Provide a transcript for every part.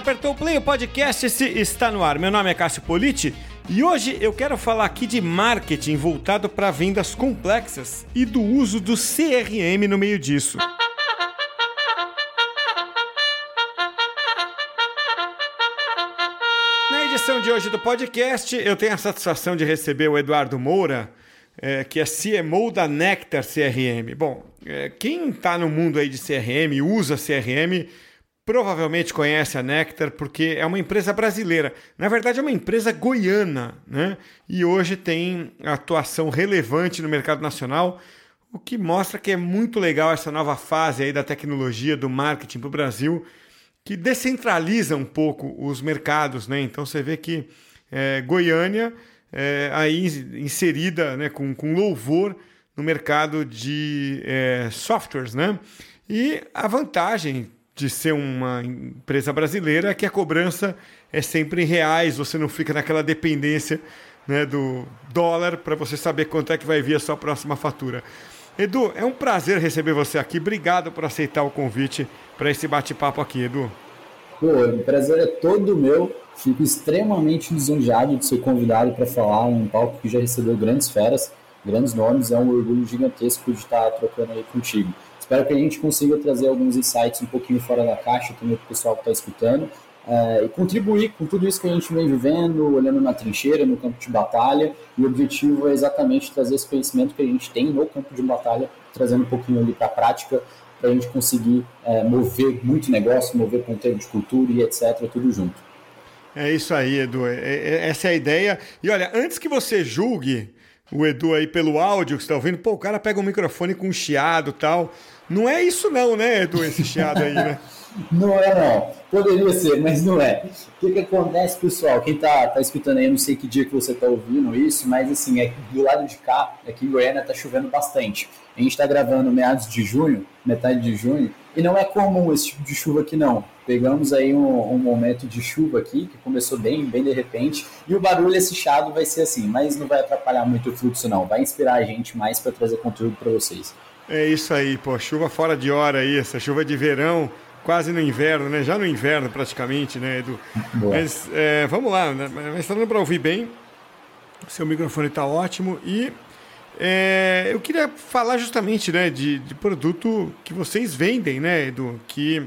apertou o play, o podcast está no ar. Meu nome é Cássio Politi e hoje eu quero falar aqui de marketing voltado para vendas complexas e do uso do CRM no meio disso. Na edição de hoje do podcast, eu tenho a satisfação de receber o Eduardo Moura, é, que é CMO da Nectar CRM. Bom, é, quem está no mundo aí de CRM, usa CRM, provavelmente conhece a Nectar porque é uma empresa brasileira. Na verdade, é uma empresa goiana, né? E hoje tem atuação relevante no mercado nacional, o que mostra que é muito legal essa nova fase aí da tecnologia, do marketing para o Brasil, que descentraliza um pouco os mercados, né? Então você vê que é, Goiânia é, aí inserida né, com, com louvor no mercado de é, softwares, né? E a vantagem de ser uma empresa brasileira é que a cobrança é sempre em reais, você não fica naquela dependência né, do dólar para você saber quanto é que vai vir a sua próxima fatura. Edu, é um prazer receber você aqui. Obrigado por aceitar o convite para esse bate-papo aqui, Edu. Pô, o prazer é todo meu. Fico extremamente lisonjeado de ser convidado para falar um palco que já recebeu grandes feras, grandes nomes. É um orgulho gigantesco de estar trocando aí contigo. Espero que a gente consiga trazer alguns insights um pouquinho fora da caixa também para o pessoal que está escutando é, e contribuir com tudo isso que a gente vem vivendo, olhando na trincheira, no campo de batalha. E o objetivo é exatamente trazer esse conhecimento que a gente tem no campo de batalha, trazendo um pouquinho ali para a prática, para a gente conseguir é, mover muito negócio, mover ponteiro de cultura e etc., tudo junto. É isso aí, Edu. É, é, essa é a ideia. E olha, antes que você julgue o Edu aí pelo áudio que você está ouvindo, pô, o cara pega um microfone com um chiado tal. Não é isso não, né, Edu, esse chiado aí, né? Não é, não. Poderia ser, mas não é. O que, que acontece, pessoal? Quem tá, tá escutando aí, eu não sei que dia que você tá ouvindo isso, mas assim, é, do lado de cá, aqui em Goiânia, tá chovendo bastante. A gente tá gravando meados de junho, metade de junho, e não é comum esse tipo de chuva aqui, não. Pegamos aí um, um momento de chuva aqui, que começou bem, bem de repente, e o barulho esse chiado vai ser assim, mas não vai atrapalhar muito o fluxo, não. Vai inspirar a gente mais para trazer conteúdo para vocês. É isso aí, pô, chuva fora de hora aí, essa chuva de verão quase no inverno, né? Já no inverno praticamente, né, Edu? Boa. Mas é, vamos lá, né? Mas está dando para ouvir bem. Seu microfone está ótimo e é, eu queria falar justamente, né, de, de, produto que vocês vendem, né, Edu? Que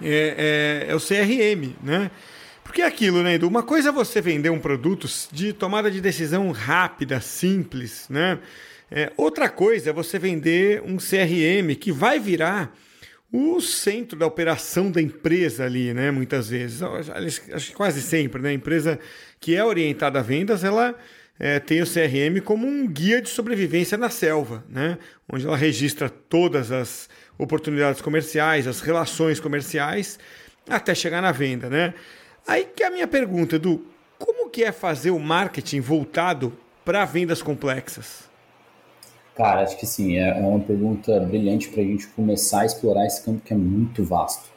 é, é, é o CRM, né? Porque é aquilo, né, Edu? Uma coisa é você vender um produto de tomada de decisão rápida, simples, né? É, outra coisa é você vender um CRM que vai virar o centro da operação da empresa ali, né? Muitas vezes, acho que quase sempre, né? A empresa que é orientada a vendas, ela é, tem o CRM como um guia de sobrevivência na selva, né? Onde ela registra todas as oportunidades comerciais, as relações comerciais, até chegar na venda, né? Aí que é a minha pergunta, Edu, como que é fazer o marketing voltado para vendas complexas? Cara, acho que sim, é, é uma pergunta brilhante para a gente começar a explorar esse campo que é muito vasto.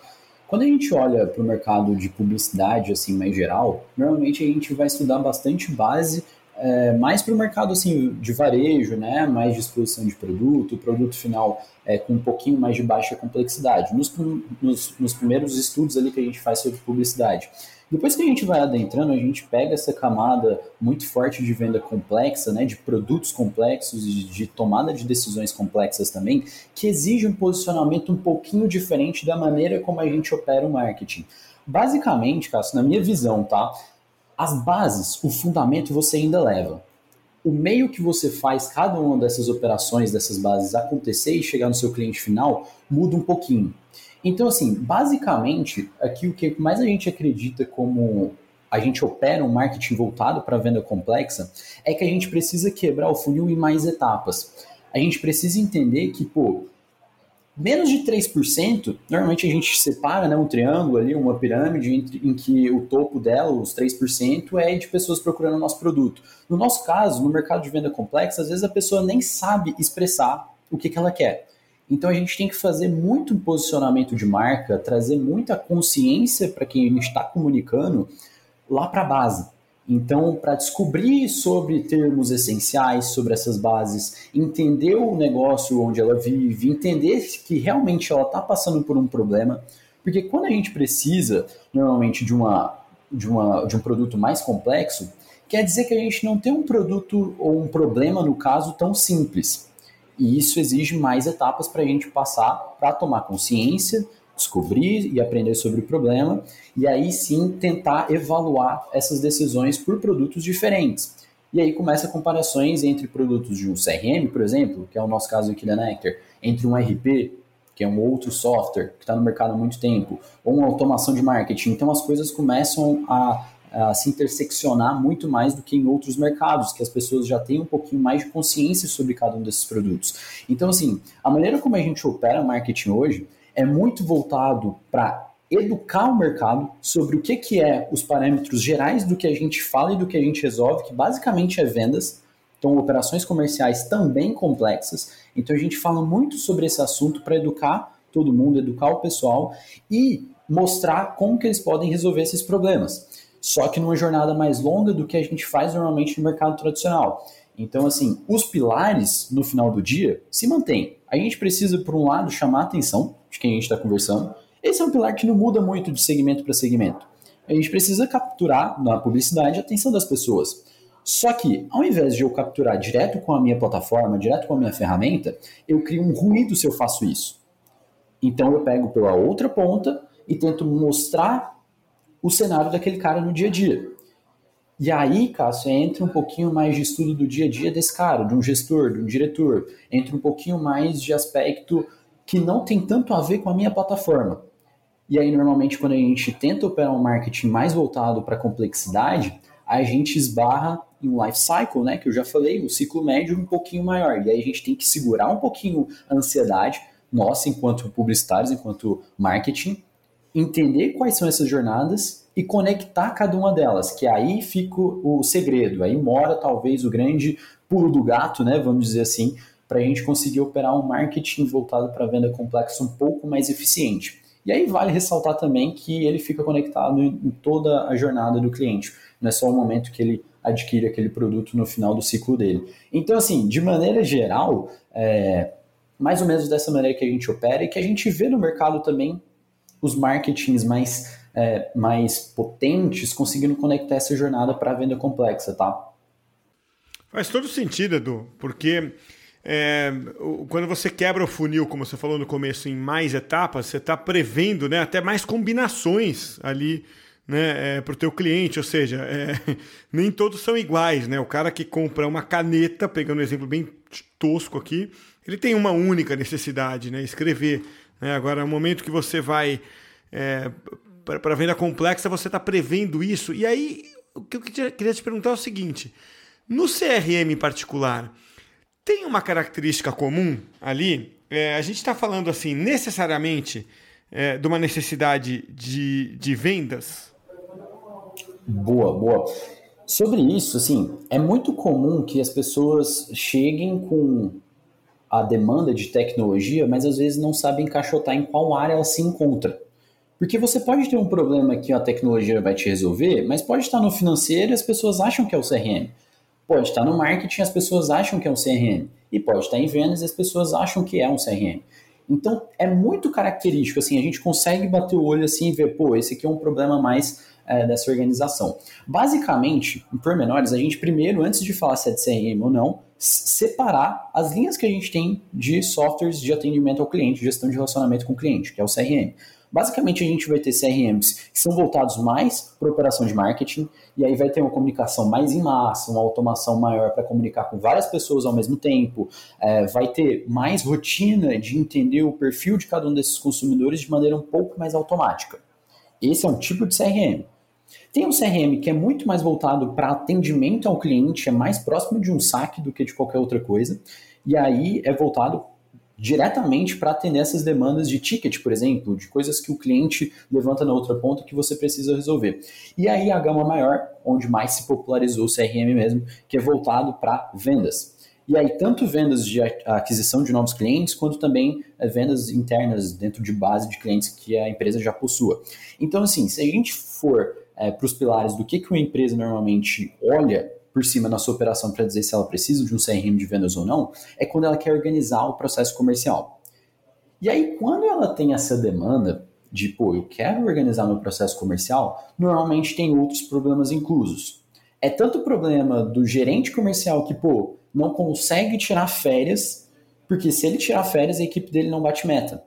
Quando a gente olha para o mercado de publicidade, assim, mais geral, normalmente a gente vai estudar bastante base é, mais para o mercado assim de varejo, né, mais de exposição de produto, produto final é, com um pouquinho mais de baixa complexidade. Nos, nos, nos primeiros estudos ali que a gente faz sobre publicidade, depois que a gente vai adentrando, a gente pega essa camada muito forte de venda complexa, né, de produtos complexos e de tomada de decisões complexas também, que exige um posicionamento um pouquinho diferente da maneira como a gente opera o marketing. Basicamente, Cássio, na minha visão, tá? As bases, o fundamento você ainda leva. O meio que você faz cada uma dessas operações, dessas bases acontecer e chegar no seu cliente final, muda um pouquinho. Então, assim, basicamente, aqui o que mais a gente acredita como a gente opera um marketing voltado para venda complexa é que a gente precisa quebrar o funil em mais etapas. A gente precisa entender que, pô, menos de 3%, normalmente a gente separa né, um triângulo ali, uma pirâmide, em, em que o topo dela, os 3%, é de pessoas procurando o nosso produto. No nosso caso, no mercado de venda complexa, às vezes a pessoa nem sabe expressar o que, que ela quer. Então a gente tem que fazer muito posicionamento de marca, trazer muita consciência para quem a gente está comunicando lá para a base. Então, para descobrir sobre termos essenciais, sobre essas bases, entender o negócio onde ela vive, entender que realmente ela está passando por um problema, Porque quando a gente precisa, normalmente, de, uma, de, uma, de um produto mais complexo, quer dizer que a gente não tem um produto ou um problema, no caso, tão simples. E isso exige mais etapas para a gente passar para tomar consciência, descobrir e aprender sobre o problema, e aí sim tentar evaluar essas decisões por produtos diferentes. E aí começa comparações entre produtos de um CRM, por exemplo, que é o nosso caso aqui da Nectar, entre um RP, que é um outro software que está no mercado há muito tempo, ou uma automação de marketing. Então as coisas começam a, a, se interseccionar muito mais do que em outros mercados, que as pessoas já têm um pouquinho mais de consciência sobre cada um desses produtos. Então, assim, a maneira como a gente opera marketing hoje é muito voltado para educar o mercado sobre o que, que é os parâmetros gerais do que a gente fala e do que a gente resolve, que basicamente é vendas. Então, operações comerciais também complexas. Então, a gente fala muito sobre esse assunto para educar todo mundo, educar o pessoal e mostrar como que eles podem resolver esses problemas. Só que numa jornada mais longa do que a gente faz normalmente no mercado tradicional. Então, assim, os pilares no final do dia se mantêm. A gente precisa, por um lado, chamar atenção de quem a gente está conversando. Esse é um pilar que não muda muito de segmento para segmento. A gente precisa capturar na publicidade a atenção das pessoas. Só que, ao invés de eu capturar direto com a minha plataforma, direto com a minha ferramenta, eu crio um ruído se eu faço isso. Então eu pego pela outra ponta e tento mostrar o cenário daquele cara no dia a dia. E aí, Cássio, entra um pouquinho mais de estudo do dia a dia desse cara, de um gestor, de um diretor. Entra um pouquinho mais de aspecto que não tem tanto a ver com a minha plataforma. E aí, normalmente, quando a gente tenta operar um marketing mais voltado para complexidade, a gente esbarra em um life cycle, né? Que eu já falei, um ciclo médio um pouquinho maior. E aí a gente tem que segurar um pouquinho a ansiedade, nós, enquanto publicitários, enquanto marketing, entender quais são essas jornadas e conectar cada uma delas, que aí fica o segredo, aí mora talvez o grande pulo do gato, né, vamos dizer assim, para a gente conseguir operar um marketing voltado para venda complexa um pouco mais eficiente. E aí vale ressaltar também que ele fica conectado em toda a jornada do cliente, não é só o momento que ele adquire aquele produto no final do ciclo dele. Então, assim, de maneira geral, é, mais ou menos dessa maneira que a gente opera e que a gente vê no mercado também os marketings mais é, mais potentes conseguindo conectar essa jornada para a venda complexa, tá? Faz todo sentido, Edu, porque é, quando você quebra o funil, como você falou no começo, em mais etapas, você está prevendo né, até mais combinações ali né, é, para o teu cliente, ou seja, é, nem todos são iguais. Né? O cara que compra uma caneta, pegando um exemplo bem tosco aqui, ele tem uma única necessidade, né, escrever. Né? Agora, no momento que você vai é, para venda complexa, você está prevendo isso. E aí, o que eu queria te perguntar é o seguinte: no CRM em particular, tem uma característica comum ali? É, a gente está falando assim, necessariamente, é, de uma necessidade de, de vendas? Boa, boa. Sobre isso, assim, é muito comum que as pessoas cheguem com a demanda de tecnologia, mas às vezes não sabem encaixotar em qual área ela se encontra. Porque você pode ter um problema que a tecnologia vai te resolver, mas pode estar no financeiro e as pessoas acham que é o CRM. Pode estar no marketing as pessoas acham que é um CRM. E pode estar em vendas e as pessoas acham que é um CRM. Então é muito característico, assim, a gente consegue bater o olho assim e ver, pô, esse aqui é um problema mais é, dessa organização. Basicamente, em pormenores, a gente primeiro, antes de falar se é de CRM ou não, separar as linhas que a gente tem de softwares de atendimento ao cliente, gestão de relacionamento com o cliente, que é o CRM. Basicamente, a gente vai ter CRMs que são voltados mais para operação de marketing, e aí vai ter uma comunicação mais em massa, uma automação maior para comunicar com várias pessoas ao mesmo tempo, é, vai ter mais rotina de entender o perfil de cada um desses consumidores de maneira um pouco mais automática. Esse é um tipo de CRM. Tem um CRM que é muito mais voltado para atendimento ao cliente, é mais próximo de um saque do que de qualquer outra coisa, e aí é voltado diretamente para atender essas demandas de ticket, por exemplo, de coisas que o cliente levanta na outra ponta que você precisa resolver. E aí a gama maior, onde mais se popularizou o CRM mesmo, que é voltado para vendas. E aí, tanto vendas de aquisição de novos clientes, quanto também é, vendas internas dentro de base de clientes que a empresa já possua. Então, assim, se a gente for é, para os pilares do que, que uma empresa normalmente olha por cima na sua operação para dizer se ela precisa de um CRM de vendas ou não, é quando ela quer organizar o processo comercial. E aí, quando ela tem essa demanda, de, pô, eu quero organizar meu processo comercial, normalmente tem outros problemas inclusos. É tanto problema do gerente comercial que, pô, não consegue tirar férias, porque se ele tirar férias, a equipe dele não bate meta.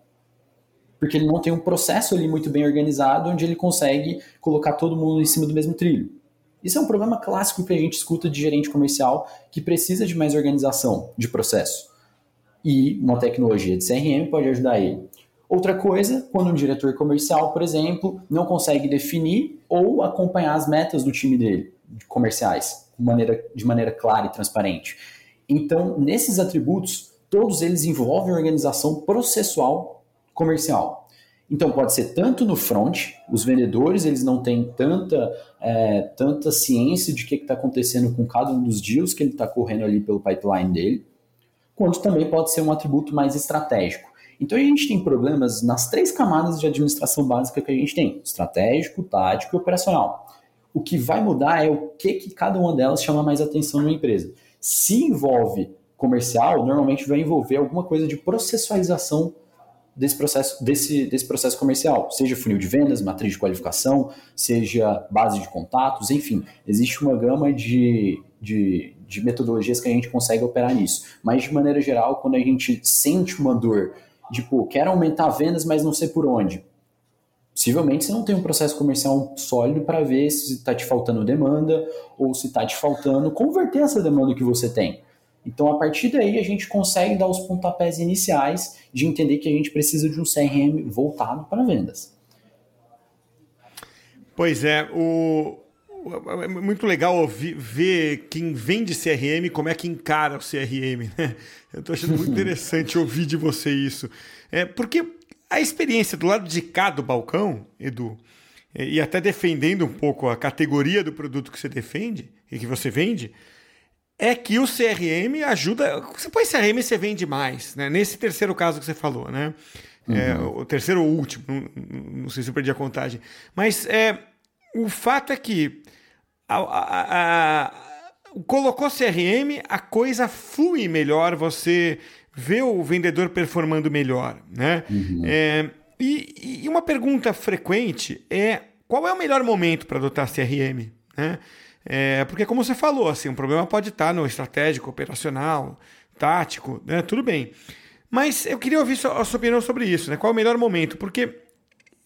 Porque ele não tem um processo ali muito bem organizado onde ele consegue colocar todo mundo em cima do mesmo trilho. Isso é um problema clássico que a gente escuta de gerente comercial que precisa de mais organização de processo. E uma tecnologia de CRM pode ajudar ele. Outra coisa, quando um diretor comercial, por exemplo, não consegue definir ou acompanhar as metas do time dele, de comerciais, de maneira, de maneira clara e transparente. Então, nesses atributos, todos eles envolvem organização processual comercial. Então pode ser tanto no front, os vendedores eles não têm tanta, é, tanta ciência de o que está acontecendo com cada um dos deals que ele está correndo ali pelo pipeline dele, quanto também pode ser um atributo mais estratégico. Então a gente tem problemas nas três camadas de administração básica que a gente tem: estratégico, tático e operacional. O que vai mudar é o que, que cada uma delas chama mais atenção na empresa. Se envolve comercial, normalmente vai envolver alguma coisa de processualização desse processo, desse, desse processo comercial, seja funil de vendas, matriz de qualificação, seja base de contatos, enfim, existe uma gama de, de, de metodologias que a gente consegue operar nisso. Mas, de maneira geral, quando a gente sente uma dor, tipo, quero aumentar vendas, mas não sei por onde, possivelmente você não tem um processo comercial sólido para ver se está te faltando demanda ou se está te faltando converter essa demanda que você tem. Então, a partir daí, a gente consegue dar os pontapés iniciais de entender que a gente precisa de um CRM voltado para vendas. Pois é, o, é muito legal ver quem vende CRM, como é que encara o CRM. Né? Eu estou achando muito interessante ouvir de você isso. É, porque a experiência do lado de cá do balcão, Edu, e até defendendo um pouco a categoria do produto que você defende e que você vende, é que o CRM ajuda. Você põe CRM e você vende mais, né? Nesse terceiro caso que você falou, né? É, uhum. É, o terceiro ou último, não, não, sei se eu perdi a contagem. Mas é, o fato é que a, a, a, colocou CRM, a coisa flui melhor, você vê o vendedor performando melhor, né? Uhum. É, e, e uma pergunta frequente é qual é o melhor momento para adotar CRM, né? É, porque, como você falou, assim, o problema pode estar no estratégico, operacional, tático, né? tudo bem. Mas eu queria ouvir a sua opinião sobre isso, né? Qual é o melhor momento? Porque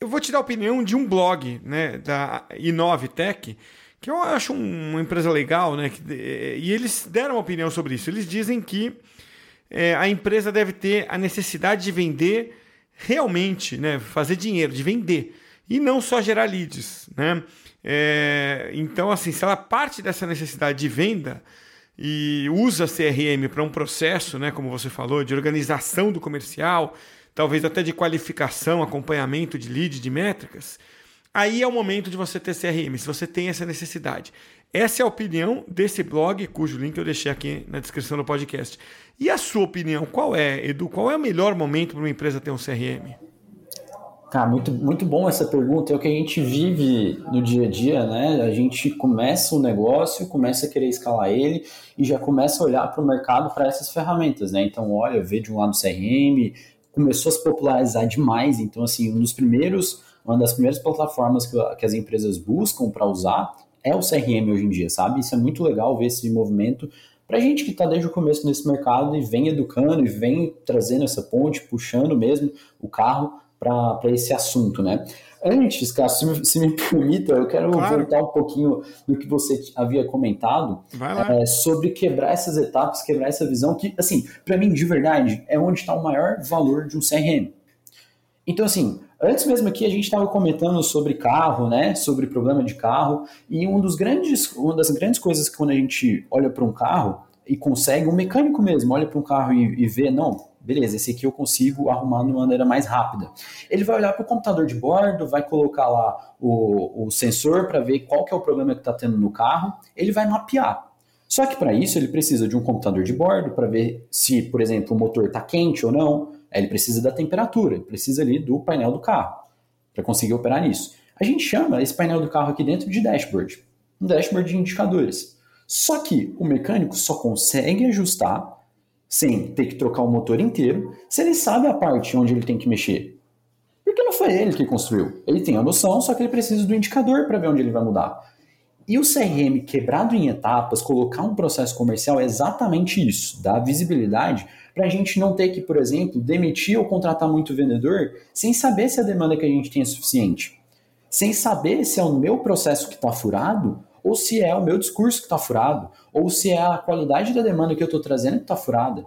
eu vou te dar a opinião de um blog né, da Inovitech, que eu acho uma empresa legal, né? e eles deram uma opinião sobre isso. Eles dizem que é, a empresa deve ter a necessidade de vender realmente, né? Fazer dinheiro, de vender. E não só gerar leads, né? É, então, assim, se ela parte dessa necessidade de venda e usa CRM para um processo, né, como você falou, de organização do comercial, talvez até de qualificação, acompanhamento de leads, de métricas, aí é o momento de você ter CRM, se você tem essa necessidade. Essa é a opinião desse blog, cujo link eu deixei aqui na descrição do podcast. E a sua opinião, qual é, Edu? Qual é o melhor momento para uma empresa ter um CRM? Cara, muito, muito bom essa pergunta. É o que a gente vive no dia a dia, né? A gente começa um negócio, começa a querer escalar ele e já começa a olhar para o mercado para essas ferramentas, né? Então, olha, vê de um lado o CRM, começou a se popularizar demais. Então, assim, um dos primeiros, uma das primeiras plataformas que, que as empresas buscam para usar é o CRM hoje em dia, sabe? Isso é muito legal ver esse movimento para gente que está desde o começo nesse mercado e vem educando e vem trazendo essa ponte, puxando mesmo o carro para esse assunto, né? Antes, Cássio, se me, se me permita, eu quero claro. voltar um pouquinho no que você havia comentado é, sobre quebrar essas etapas, quebrar essa visão, que, assim, para mim, de verdade, é onde está o maior valor de um CRM. Então, assim, antes mesmo aqui a gente estava comentando sobre carro, né? Sobre problema de carro, e um dos grandes, uma das grandes coisas que quando a gente olha para um carro e consegue, um mecânico mesmo olha para um carro e, e vê, não, beleza, esse aqui eu consigo arrumar de uma maneira mais rápida. Ele vai olhar para o computador de bordo, vai colocar lá o, o sensor para ver qual que é o problema que está tendo no carro, ele vai mapear. Só que para isso ele precisa de um computador de bordo para ver se, por exemplo, o motor está quente ou não. Ele precisa da temperatura, ele precisa ali do painel do carro para conseguir operar nisso. A gente chama esse painel do carro aqui dentro de dashboard, um dashboard de indicadores. Só que o mecânico só consegue ajustar sem ter que trocar o motor inteiro, se ele sabe a parte onde ele tem que mexer. Porque não foi ele que construiu. Ele tem a noção, só que ele precisa do indicador para ver onde ele vai mudar. E o CRM quebrado em etapas, colocar um processo comercial é exatamente isso, dar visibilidade para a gente não ter que, por exemplo, demitir ou contratar muito vendedor sem saber se a demanda que a gente tem é suficiente, sem saber se é o meu processo que está furado ou se é o meu discurso que está furado, ou se é a qualidade da demanda que eu estou trazendo que está furada.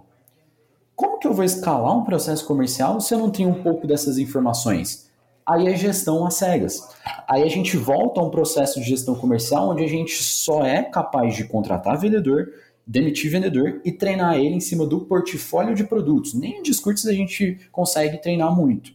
Como que eu vou escalar um processo comercial se eu não tenho um pouco dessas informações? Aí é gestão às cegas. Aí a gente volta a um processo de gestão comercial onde a gente só é capaz de contratar vendedor, demitir vendedor e treinar ele em cima do portfólio de produtos. Nem em discursos a gente consegue treinar muito.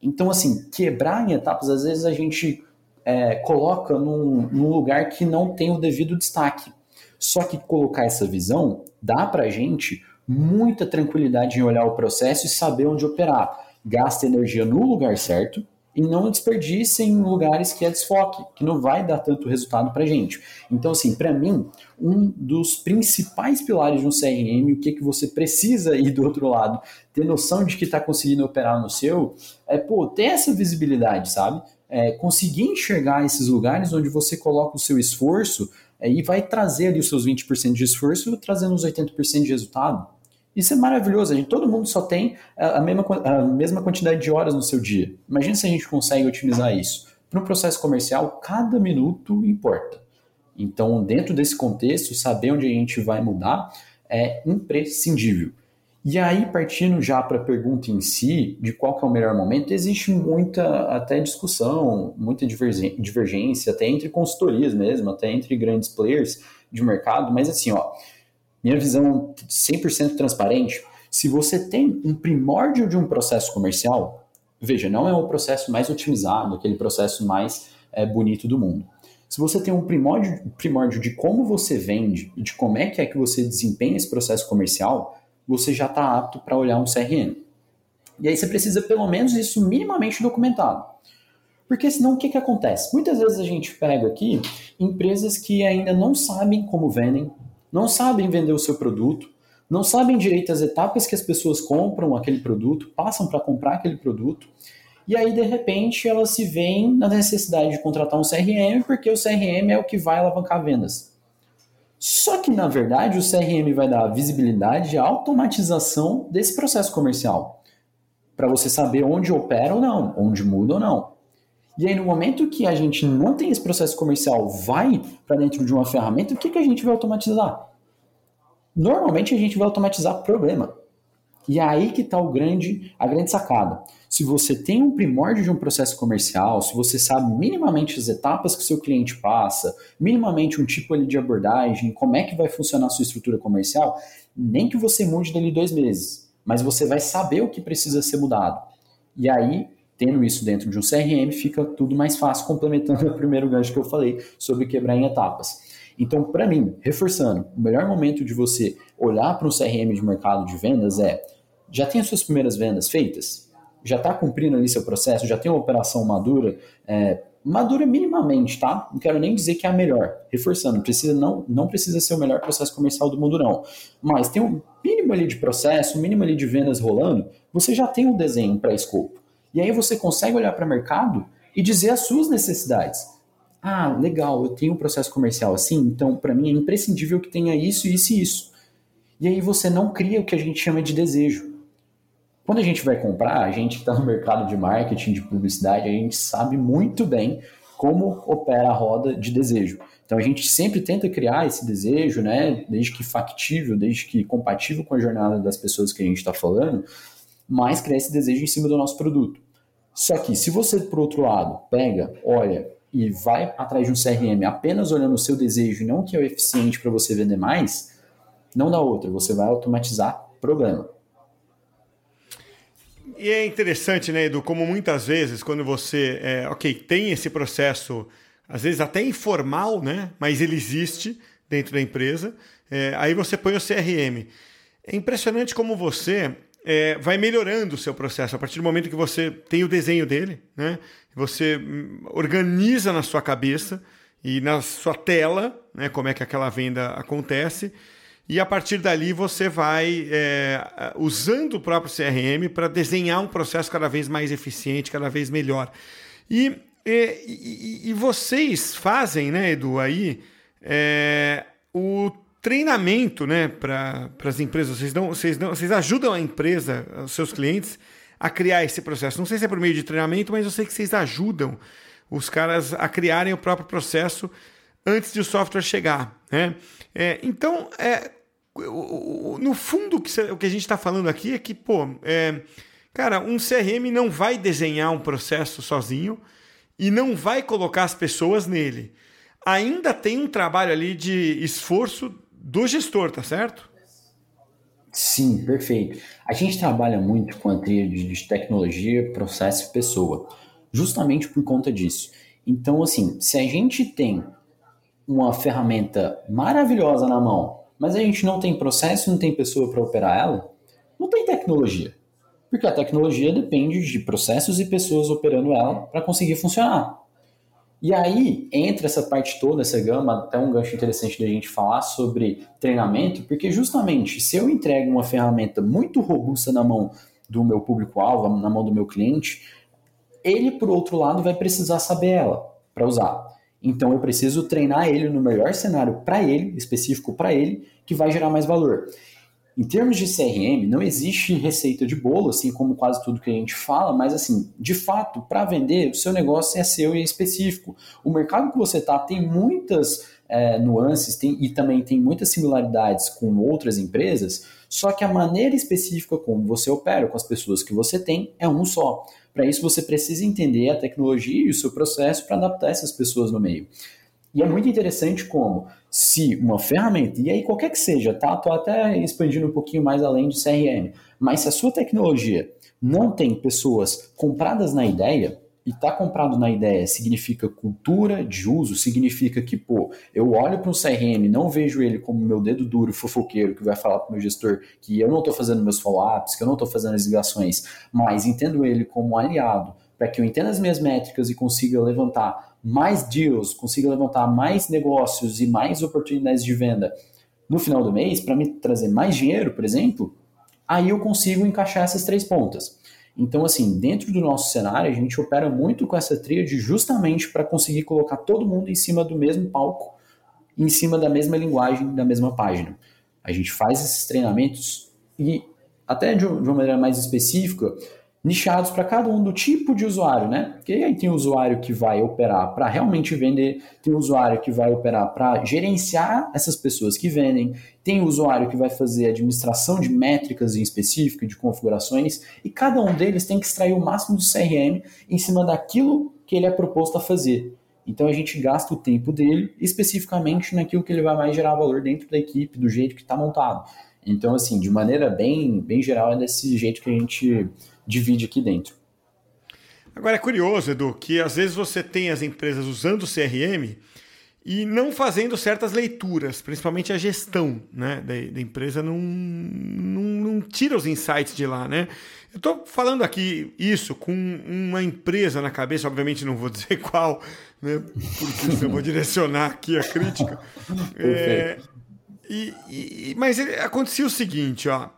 Então, assim, quebrar em etapas, às vezes a gente é, coloca num, num, lugar que não tem o devido destaque. Só que colocar essa visão dá para gente muita tranquilidade em olhar o processo e saber onde operar. Gasta energia no lugar certo e não desperdice em lugares que é desfoque, que não vai dar tanto resultado para gente. Então, assim, para mim, um dos principais pilares de um CRM, o que, que você precisa ir do outro lado, ter noção de que está conseguindo operar no seu, é, pô, ter essa visibilidade, sabe? É, conseguir enxergar esses lugares onde você coloca o seu esforço é, e vai trazer ali os seus 20% de esforço, trazendo os 80% de resultado. Isso é maravilhoso, a gente, todo mundo só tem a mesma, a mesma quantidade de horas no seu dia. Imagina se a gente consegue otimizar isso. Para um processo comercial, cada minuto importa. Então, dentro desse contexto, saber onde a gente vai mudar é imprescindível. E aí, partindo já para a pergunta em si, de qual é o melhor momento, existe muita até discussão, muita divergência, até entre consultorias mesmo, até entre grandes players de mercado, mas assim, ó, minha visão 100% transparente, se você tem um primórdio de um processo comercial, veja, não é o processo mais otimizado, aquele processo mais é, bonito do mundo. Se você tem um primórdio, primórdio de como você vende e de como é que é que você desempenha esse processo comercial, você já está apto para olhar um CRM. E aí você precisa pelo menos isso minimamente documentado. Porque senão o que, que acontece? Muitas vezes a gente pega aqui empresas que ainda não sabem como vendem, não sabem vender o seu produto, não sabem direito as etapas que as pessoas compram aquele produto, passam para comprar aquele produto, e aí de repente elas se veem na necessidade de contratar um CRM, porque o CRM é o que vai alavancar vendas. Só que na verdade o CRM vai dar visibilidade e automatização desse processo comercial, para você saber onde opera ou não, onde muda ou não. E aí, no momento que a gente não tem esse processo comercial, vai para dentro de uma ferramenta, o que, que a gente vai automatizar? Normalmente a gente vai automatizar problema. E é aí que está grande, a grande sacada. Se você tem um primórdio de um processo comercial, se você sabe minimamente as etapas que o seu cliente passa, minimamente um tipo ali de abordagem, como é que vai funcionar a sua estrutura comercial, nem que você mude dali dois meses, mas você vai saber o que precisa ser mudado. E aí tendo isso dentro de um CRM, fica tudo mais fácil, complementando o primeiro gancho que eu falei sobre quebrar em etapas. Então, para mim, reforçando, o melhor momento de você olhar para um CRM de mercado de vendas é: já tem as suas primeiras vendas feitas? Já está cumprindo ali seu processo? Já tem uma operação madura? É, madura minimamente, tá? Não quero nem dizer que é a melhor. Reforçando, precisa não, não precisa ser o melhor processo comercial do mundo, não. Mas tem um mínimo ali de processo, um mínimo ali de vendas rolando, você já tem um desenho para escopo. E aí você consegue olhar para o mercado e dizer as suas necessidades. Ah, legal, eu tenho um processo comercial assim, então para mim é imprescindível que tenha isso, isso e isso. E aí você não cria o que a gente chama de desejo. Quando a gente vai comprar, a gente que está no mercado de marketing, de publicidade, a gente sabe muito bem como opera a roda de desejo. Então a gente sempre tenta criar esse desejo, né, desde que factível, desde que compatível com a jornada das pessoas que a gente está falando, mas criar esse desejo em cima do nosso produto. Só que se você, por outro lado, pega, olha e vai atrás de um CRM apenas olhando o seu desejo e não que é o eficiente para você vender mais, não dá outra, você vai automatizar problema. E é interessante, né, Edu, como muitas vezes, quando você, é, ok, tem esse processo, às vezes até informal, né, mas ele existe dentro da empresa, é, aí você põe o CRM. É impressionante como você é, vai melhorando o seu processo a partir do momento que você tem o desenho dele, né? Você hum, organiza na sua cabeça e na sua tela, né? Como é que aquela venda acontece. E a partir dali você vai é, usando o próprio CRM para desenhar um processo cada vez mais eficiente, cada vez melhor. E, e, e vocês fazem, né, Edu, aí é, o treinamento né, para as empresas. Vocês, dão, vocês, dão, vocês ajudam a empresa, os seus clientes, a criar esse processo. Não sei se é por meio de treinamento, mas eu sei que vocês ajudam os caras a criarem o próprio processo antes de o software chegar. Né? É, então, é, no fundo, o que a gente está falando aqui é que, pô, é, cara, um CRM não vai desenhar um processo sozinho e não vai colocar as pessoas nele. Ainda tem um trabalho ali de esforço do gestor, tá certo? Sim, perfeito. A gente trabalha muito com a tríade de tecnologia, processo e pessoa, justamente por conta disso. Então, assim, se a gente tem uma ferramenta maravilhosa na mão, mas a gente não tem processo, não tem pessoa para operar ela, não tem tecnologia. Porque a tecnologia depende de processos e pessoas operando ela para conseguir funcionar. E aí entra essa parte toda, essa gama, até um gancho interessante da gente falar sobre treinamento, porque justamente se eu entrego uma ferramenta muito robusta na mão do meu público-alvo, na mão do meu cliente, ele, por outro lado, vai precisar saber ela para usar. Então eu preciso treinar ele no melhor cenário para ele, específico para ele, que vai gerar mais valor. Em termos de CRM, não existe receita de bolo, assim como quase tudo que a gente fala, mas assim, de fato, para vender, o seu negócio é seu e é específico. O mercado que você está tem muitas é, nuances tem, e também tem muitas similaridades com outras empresas, só que a maneira específica como você opera com as pessoas que você tem é um só. Para isso, você precisa entender a tecnologia e o seu processo para adaptar essas pessoas no meio. E é muito interessante como, se uma ferramenta, e aí qualquer que seja, tá? Estou até expandindo um pouquinho mais além de CRM, mas se a sua tecnologia não tem pessoas compradas na ideia, e tá comprado na ideia significa cultura de uso, significa que, pô, eu olho para um CRM, não vejo ele como meu dedo duro, fofoqueiro, que vai falar para o meu gestor que eu não estou fazendo meus follow-ups, que eu não estou fazendo as ligações, mas entendo ele como aliado, para que eu entenda as minhas métricas e consiga levantar mais deals, consiga levantar mais negócios e mais oportunidades de venda no final do mês, para me trazer mais dinheiro, por exemplo, aí eu consigo encaixar essas três pontas. Então, assim, dentro do nosso cenário, a gente opera muito com essa tríade justamente para conseguir colocar todo mundo em cima do mesmo palco, em cima da mesma linguagem, da mesma página. A gente faz esses treinamentos e, até de uma maneira mais específica, nichados para cada um do tipo de usuário, né? Porque aí tem usuário que vai operar para realmente vender, tem usuário que vai operar para gerenciar essas pessoas que vendem, tem usuário que vai fazer administração de métricas em específico, de configurações, e cada um deles tem que extrair o máximo do CRM em cima daquilo que ele é proposto a fazer. Então a gente gasta o tempo dele especificamente naquilo que ele vai mais gerar valor dentro da equipe, do jeito que está montado. Então, assim, de maneira bem, bem geral, é desse jeito que a gente divide aqui dentro. Agora é curioso, Edu, que às vezes você tem as empresas usando o CRM e não fazendo certas leituras, principalmente a gestão né, da, da empresa não, não, não, tira os insights de lá. Né? Eu estou falando aqui isso com uma empresa na cabeça, obviamente não vou dizer qual, né, porque eu vou direcionar aqui a crítica. é, e, e, mas acontecia o seguinte, ó.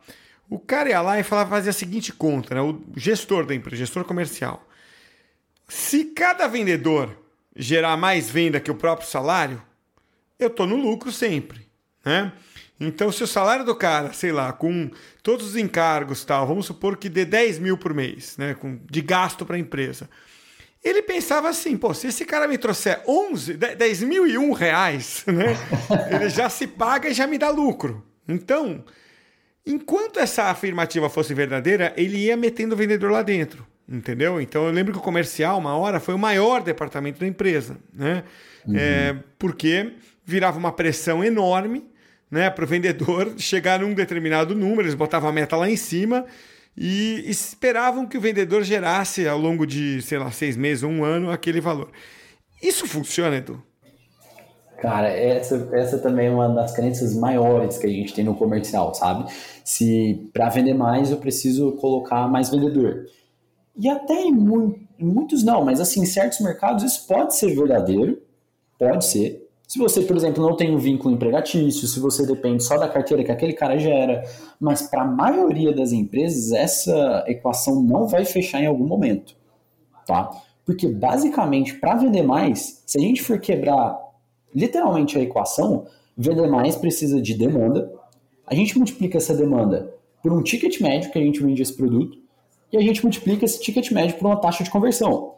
O cara ia lá e falava, fazia a seguinte conta, né? o gestor da empresa, gestor comercial. Se cada vendedor gerar mais venda que o próprio salário, eu estou no lucro sempre. Né? Então, se o salário do cara, sei lá, com todos os encargos tal, vamos supor que dê 10 mil por mês, né, de gasto para a empresa. Ele pensava assim, pô, se esse cara me trouxer 11, 10 mil e um reais, né, ele já se paga e já me dá lucro. Então, Enquanto essa afirmativa fosse verdadeira, ele ia metendo o vendedor lá dentro, entendeu? Então eu lembro que o comercial, uma hora, foi o maior departamento da empresa, né? Uhum. É, porque virava uma pressão enorme né, para o vendedor chegar num determinado número, eles botavam a meta lá em cima e esperavam que o vendedor gerasse ao longo de, sei lá, seis meses ou um ano aquele valor. Isso funciona, Edu? Cara, essa, essa também é uma das crenças maiores que a gente tem no comercial, sabe? Se para vender mais eu preciso colocar mais vendedor. E até em, mu muitos não, mas assim, em certos mercados isso pode ser verdadeiro, pode ser, Se você, por exemplo, não tem um vínculo empregatício, se você depende só da carteira que aquele cara gera, mas para a maioria das empresas essa equação não vai fechar em algum momento, tá? Porque basicamente para vender mais, se a gente for quebrar literalmente a equação, vender mais precisa de demanda. A gente multiplica essa demanda por um ticket médio que a gente vende esse produto e a gente multiplica esse ticket médio por uma taxa de conversão.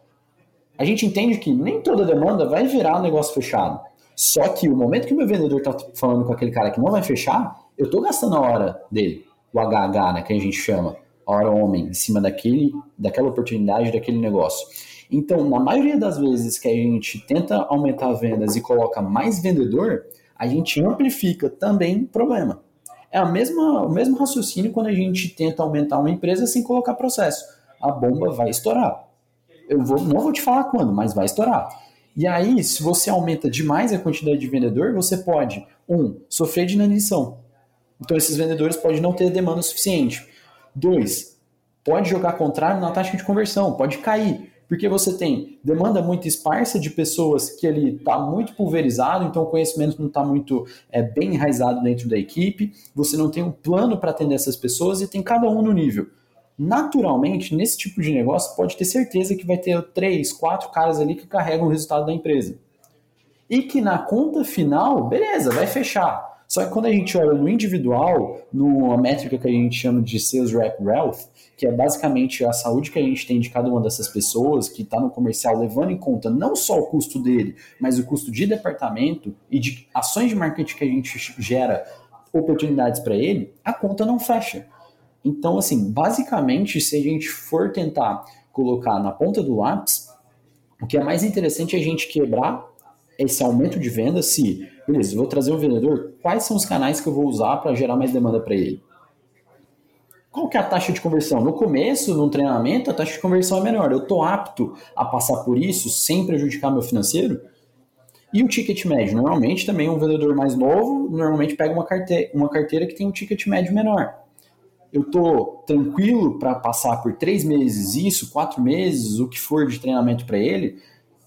A gente entende que nem toda demanda vai virar um negócio fechado. Só que o momento que o meu vendedor está falando com aquele cara que não vai fechar, eu estou gastando a hora dele, o HH, né, que a gente chama, a hora homem, em cima daquele, daquela oportunidade, daquele negócio. Então, na maioria das vezes que a gente tenta aumentar vendas e coloca mais vendedor, a gente amplifica também o problema. É a mesma, o mesmo raciocínio quando a gente tenta aumentar uma empresa sem colocar processo. A bomba vai estourar. Eu vou, não vou te falar quando, mas vai estourar. E aí, se você aumenta demais a quantidade de vendedor, você pode, um, sofrer de inanição. Então, esses vendedores podem não ter demanda suficiente. Dois, pode jogar contrário na taxa de conversão, pode cair, porque você tem demanda muito esparsa de pessoas que ele está muito pulverizado, então o conhecimento não está muito é, bem enraizado dentro da equipe, você não tem um plano para atender essas pessoas e tem cada um no nível naturalmente, nesse tipo de negócio, pode ter certeza que vai ter três, quatro caras ali que carregam o resultado da empresa. E que na conta final, beleza, vai fechar. Só que quando a gente olha no individual, numa métrica que a gente chama de Sales Rep Wealth, que é basicamente a saúde que a gente tem de cada uma dessas pessoas que está no comercial, levando em conta não só o custo dele, mas o custo de departamento e de ações de marketing que a gente gera oportunidades para ele, a conta não fecha. Então, assim, basicamente, se a gente for tentar colocar na ponta do lápis, o que é mais interessante é a gente quebrar esse aumento de venda se, beleza, vou trazer um vendedor, quais são os canais que eu vou usar para gerar mais demanda para ele? Qual que é a taxa de conversão? No começo, no treinamento, a taxa de conversão é menor. Eu estou apto a passar por isso sem prejudicar meu financeiro? E o ticket médio? Normalmente também um vendedor mais novo, normalmente pega uma carteira, uma carteira que tem um ticket médio menor eu tô tranquilo para passar por três meses isso, quatro meses, o que for de treinamento para ele,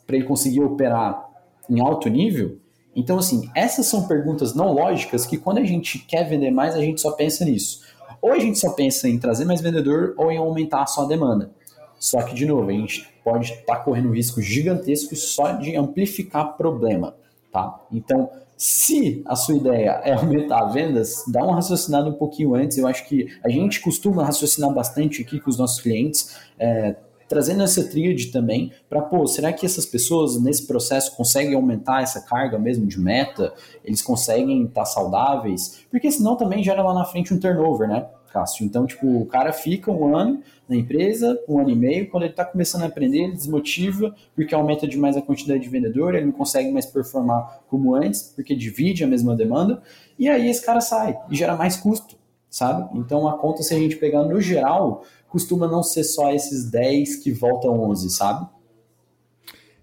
para ele conseguir operar em alto nível? Então, assim, essas são perguntas não lógicas que quando a gente quer vender mais, a gente só pensa nisso. Ou a gente só pensa em trazer mais vendedor ou em aumentar a demanda. Só que, de novo, a gente pode estar tá correndo um risco gigantesco só de amplificar problema, tá? Então, se a sua ideia é aumentar vendas, dá uma raciocinada um pouquinho antes. Eu acho que a gente costuma raciocinar bastante aqui com os nossos clientes, é, trazendo essa tríade também para, pô, será que essas pessoas nesse processo conseguem aumentar essa carga mesmo de meta? Eles conseguem estar saudáveis? Porque senão também gera lá na frente um turnover, né? Cássio. Então, tipo, o cara fica um ano na empresa, um ano e meio, quando ele está começando a aprender, ele desmotiva, porque aumenta demais a quantidade de vendedor, ele não consegue mais performar como antes, porque divide a mesma demanda, e aí esse cara sai e gera mais custo, sabe? Então a conta, se a gente pegar no geral, costuma não ser só esses 10 que voltam 11, sabe?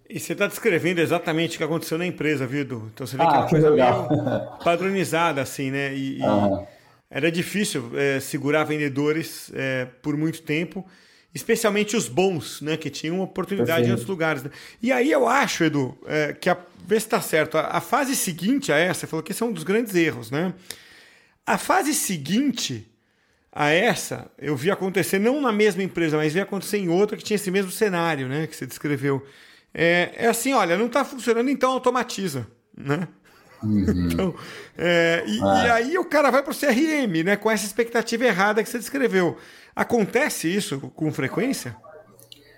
E você está descrevendo exatamente o que aconteceu na empresa, viu, Edu? Então você vê ah, que é uma coisa legal. padronizada, assim, né? E, uhum. Era difícil é, segurar vendedores é, por muito tempo, especialmente os bons, né, que tinham oportunidade Perfeito. em outros lugares. Né? E aí eu acho, Edu, é, que a, vê se está certo, a, a, fase seguinte a essa, falou que esse é um dos grandes erros, né? A fase seguinte a essa, eu vi acontecer não na mesma empresa, mas vi acontecer em outra que tinha esse mesmo cenário, né, que você descreveu. É, é assim, olha, não está funcionando, então automatiza, né? Uhum. Então, é, e, ah. e, aí o cara vai para o CRM, né? Com essa expectativa errada que você descreveu. Acontece isso com frequência?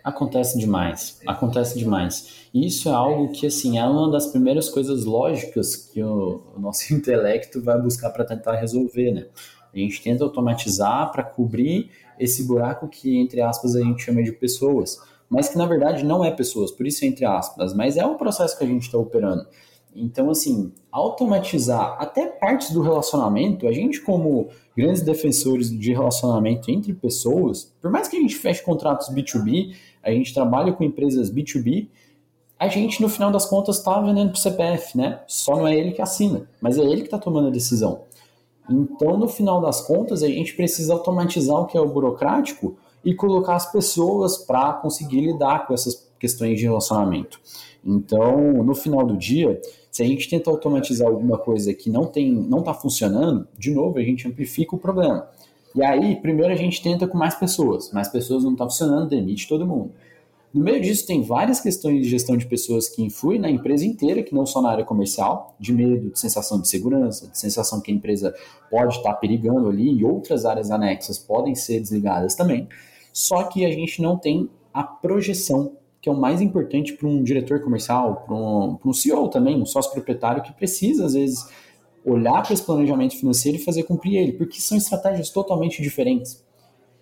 Acontece demais, acontece demais. E isso é algo que, assim, é uma das primeiras coisas lógicas que o, o nosso intelecto vai buscar para tentar resolver, né? A gente tenta automatizar para cobrir esse buraco que, entre aspas, a gente chama de pessoas, mas que na verdade não é pessoas, por isso é entre aspas, mas é o processo que a gente está operando. Então, assim, automatizar até partes do relacionamento, a gente, como grandes defensores de relacionamento entre pessoas, por mais que a gente feche contratos B2B, a gente trabalha com empresas B2B, a gente, no final das contas, está vendendo para o CPF, né? Só não é ele que assina, mas é ele que está tomando a decisão. Então, no final das contas, a gente precisa automatizar o que é o burocrático e colocar as pessoas para conseguir lidar com essas questões de relacionamento. Então, no final do dia, Se a gente tenta automatizar alguma coisa que não tem, não está funcionando, de novo a gente amplifica o problema. E aí, primeiro a gente tenta com mais pessoas, mais pessoas não estão tá funcionando, demite todo mundo. No meio disso, tem várias questões de gestão de pessoas que influem na empresa inteira, que não só na área comercial, de medo, de sensação de segurança, de sensação que a empresa pode estar perigando ali e outras áreas anexas podem ser desligadas também. Só que a gente não tem a projeção que é o mais importante para um diretor comercial, para um, um CEO também, um sócio proprietário que precisa, às vezes, olhar para esse planejamento financeiro e fazer cumprir ele, porque são estratégias totalmente diferentes.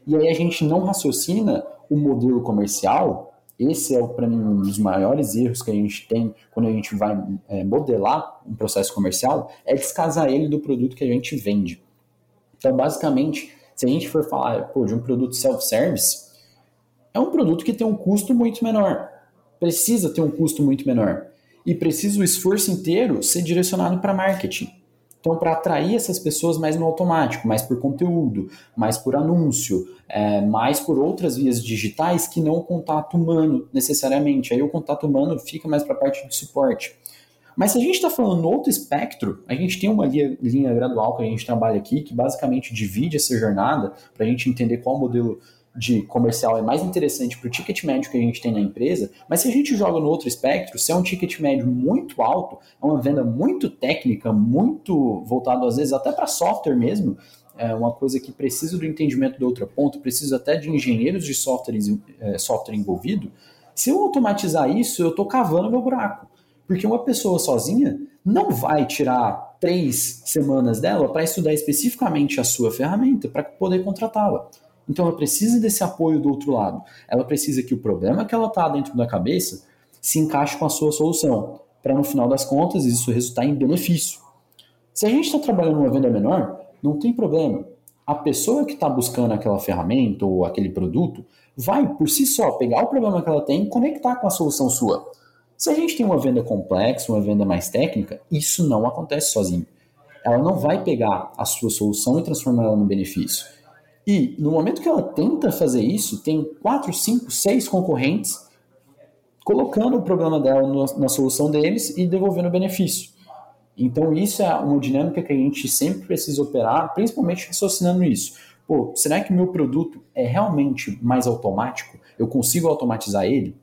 E aí a gente não raciocina o modelo comercial, esse é, para mim, um dos maiores erros que a gente tem quando a gente vai é, modelar um processo comercial, é descasar ele do produto que a gente vende. Então, basicamente, se a gente for falar pô, de um produto self-service, é um produto que tem um custo muito menor. Precisa ter um custo muito menor. E precisa o esforço inteiro ser direcionado para marketing. Então, para atrair essas pessoas mais no automático, mais por conteúdo, mais por anúncio, é, mais por outras vias digitais que não o contato humano necessariamente. Aí o contato humano fica mais para a parte de suporte. Mas se a gente está falando no outro espectro, a gente tem uma linha, linha gradual que a gente trabalha aqui, que basicamente divide essa jornada para a gente entender qual modelo de comercial é mais interessante para o ticket médio que a gente tem na empresa, mas se a gente joga no outro espectro, se é um ticket médio muito alto, é uma venda muito técnica, muito voltado às vezes até para software mesmo, é uma coisa que precisa do entendimento do outro ponto, precisa até de engenheiros de software, é, software envolvido. Se eu automatizar isso, eu estou cavando meu buraco. Porque uma pessoa sozinha não vai tirar três semanas dela para estudar especificamente a sua ferramenta para poder contratá-la. Então ela precisa desse apoio do outro lado. Ela precisa que o problema que ela está dentro da cabeça se encaixe com a sua solução, para no final das contas isso resultar em benefício. Se a gente está trabalhando uma venda menor, não tem problema. A pessoa que está buscando aquela ferramenta ou aquele produto vai, por si só, pegar o problema que ela tem e conectar com a solução sua. Se a gente tem uma venda complexa, uma venda mais técnica, isso não acontece sozinho. Ela não vai pegar a sua solução e transformar ela no benefício e no momento que ela tenta fazer isso, tem quatro, cinco, seis concorrentes colocando o problema dela na solução deles e devolvendo o benefício. Então isso é uma dinâmica que a gente sempre precisa operar, principalmente raciocinando isso. Pô, será que meu produto é realmente mais automático? Eu consigo automatizar ele?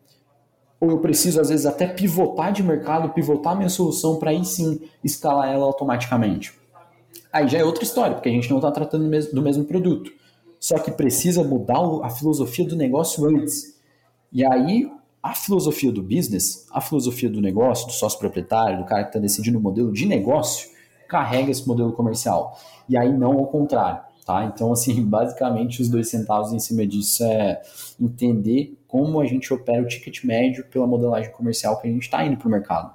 Ou eu preciso, às vezes, até pivotar de mercado, pivotar minha solução para aí sim escalar ela automaticamente? Aí já é outra história, porque a gente não está tratando do mesmo produto. Só que precisa mudar a filosofia do negócio antes. E aí, a filosofia do business, a filosofia do negócio, do sócio proprietário, do cara que está decidindo o modelo de negócio, carrega esse modelo comercial. E aí não ao contrário. Tá? Então, assim, basicamente os dois centavos em cima disso é entender como a gente opera o ticket médio pela modelagem comercial que a gente está indo para o mercado.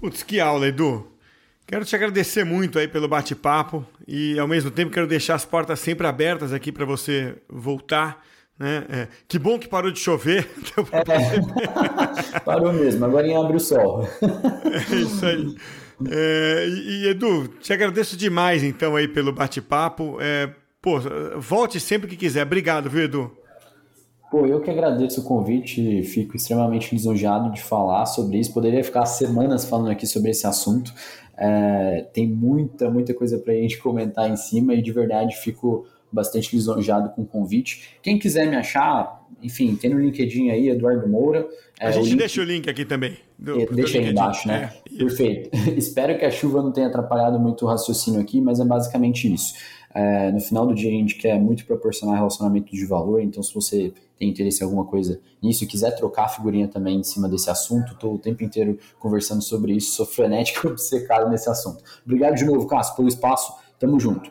Putz, que aula, Edu. Quero te agradecer muito aí pelo bate-papo e ao mesmo tempo quero deixar as portas sempre abertas aqui para você voltar. Né? É, que bom que parou de chover. É. parou mesmo, agora em abre o sol. é isso aí. É, e, e, Edu, te agradeço demais então aí pelo bate-papo. É, pô, volte sempre que quiser. Obrigado, viu, Edu? Pô, eu que agradeço o convite, fico extremamente lisonjeado de falar sobre isso. Poderia ficar semanas falando aqui sobre esse assunto. É, tem muita, muita coisa para a gente comentar em cima e de verdade fico bastante lisonjeado com o convite. Quem quiser me achar, enfim, tem no LinkedIn aí, Eduardo Moura. É, a gente o link... deixa o link aqui também. Do, é, deixa aí embaixo, né? É, Perfeito. Espero que a chuva não tenha atrapalhado muito o raciocínio aqui, mas é basicamente isso. É, no final do dia a gente quer muito proporcionar relacionamento de valor, então se você tem interesse em alguma coisa nisso quiser trocar figurinha também em cima desse assunto, estou o tempo inteiro conversando sobre isso, sou frenético obcecado nesse assunto. Obrigado de novo, Cássio, pelo espaço, tamo junto.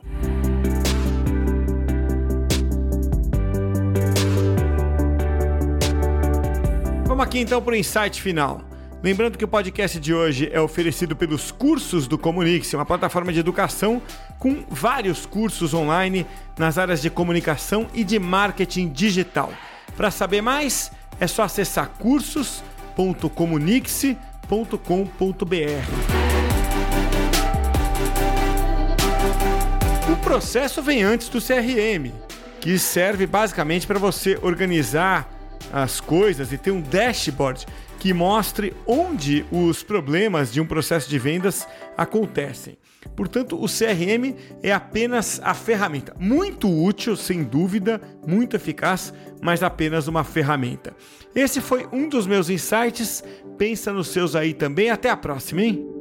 Vamos aqui então para o insight final. Lembrando que o podcast de hoje é oferecido pelos cursos do Comunix, uma plataforma de educação com vários cursos online nas áreas de comunicação e de marketing digital. Para saber mais, é só acessar cursos.comunix.com.br. O processo vem antes do CRM, que serve basicamente para você organizar as coisas e ter um dashboard que mostre onde os problemas de um processo de vendas acontecem. Portanto, o CRM é apenas a ferramenta. Muito útil, sem dúvida, muito eficaz, mas apenas uma ferramenta. Esse foi um dos meus insights. Pensa nos seus aí também. Até a próxima, hein?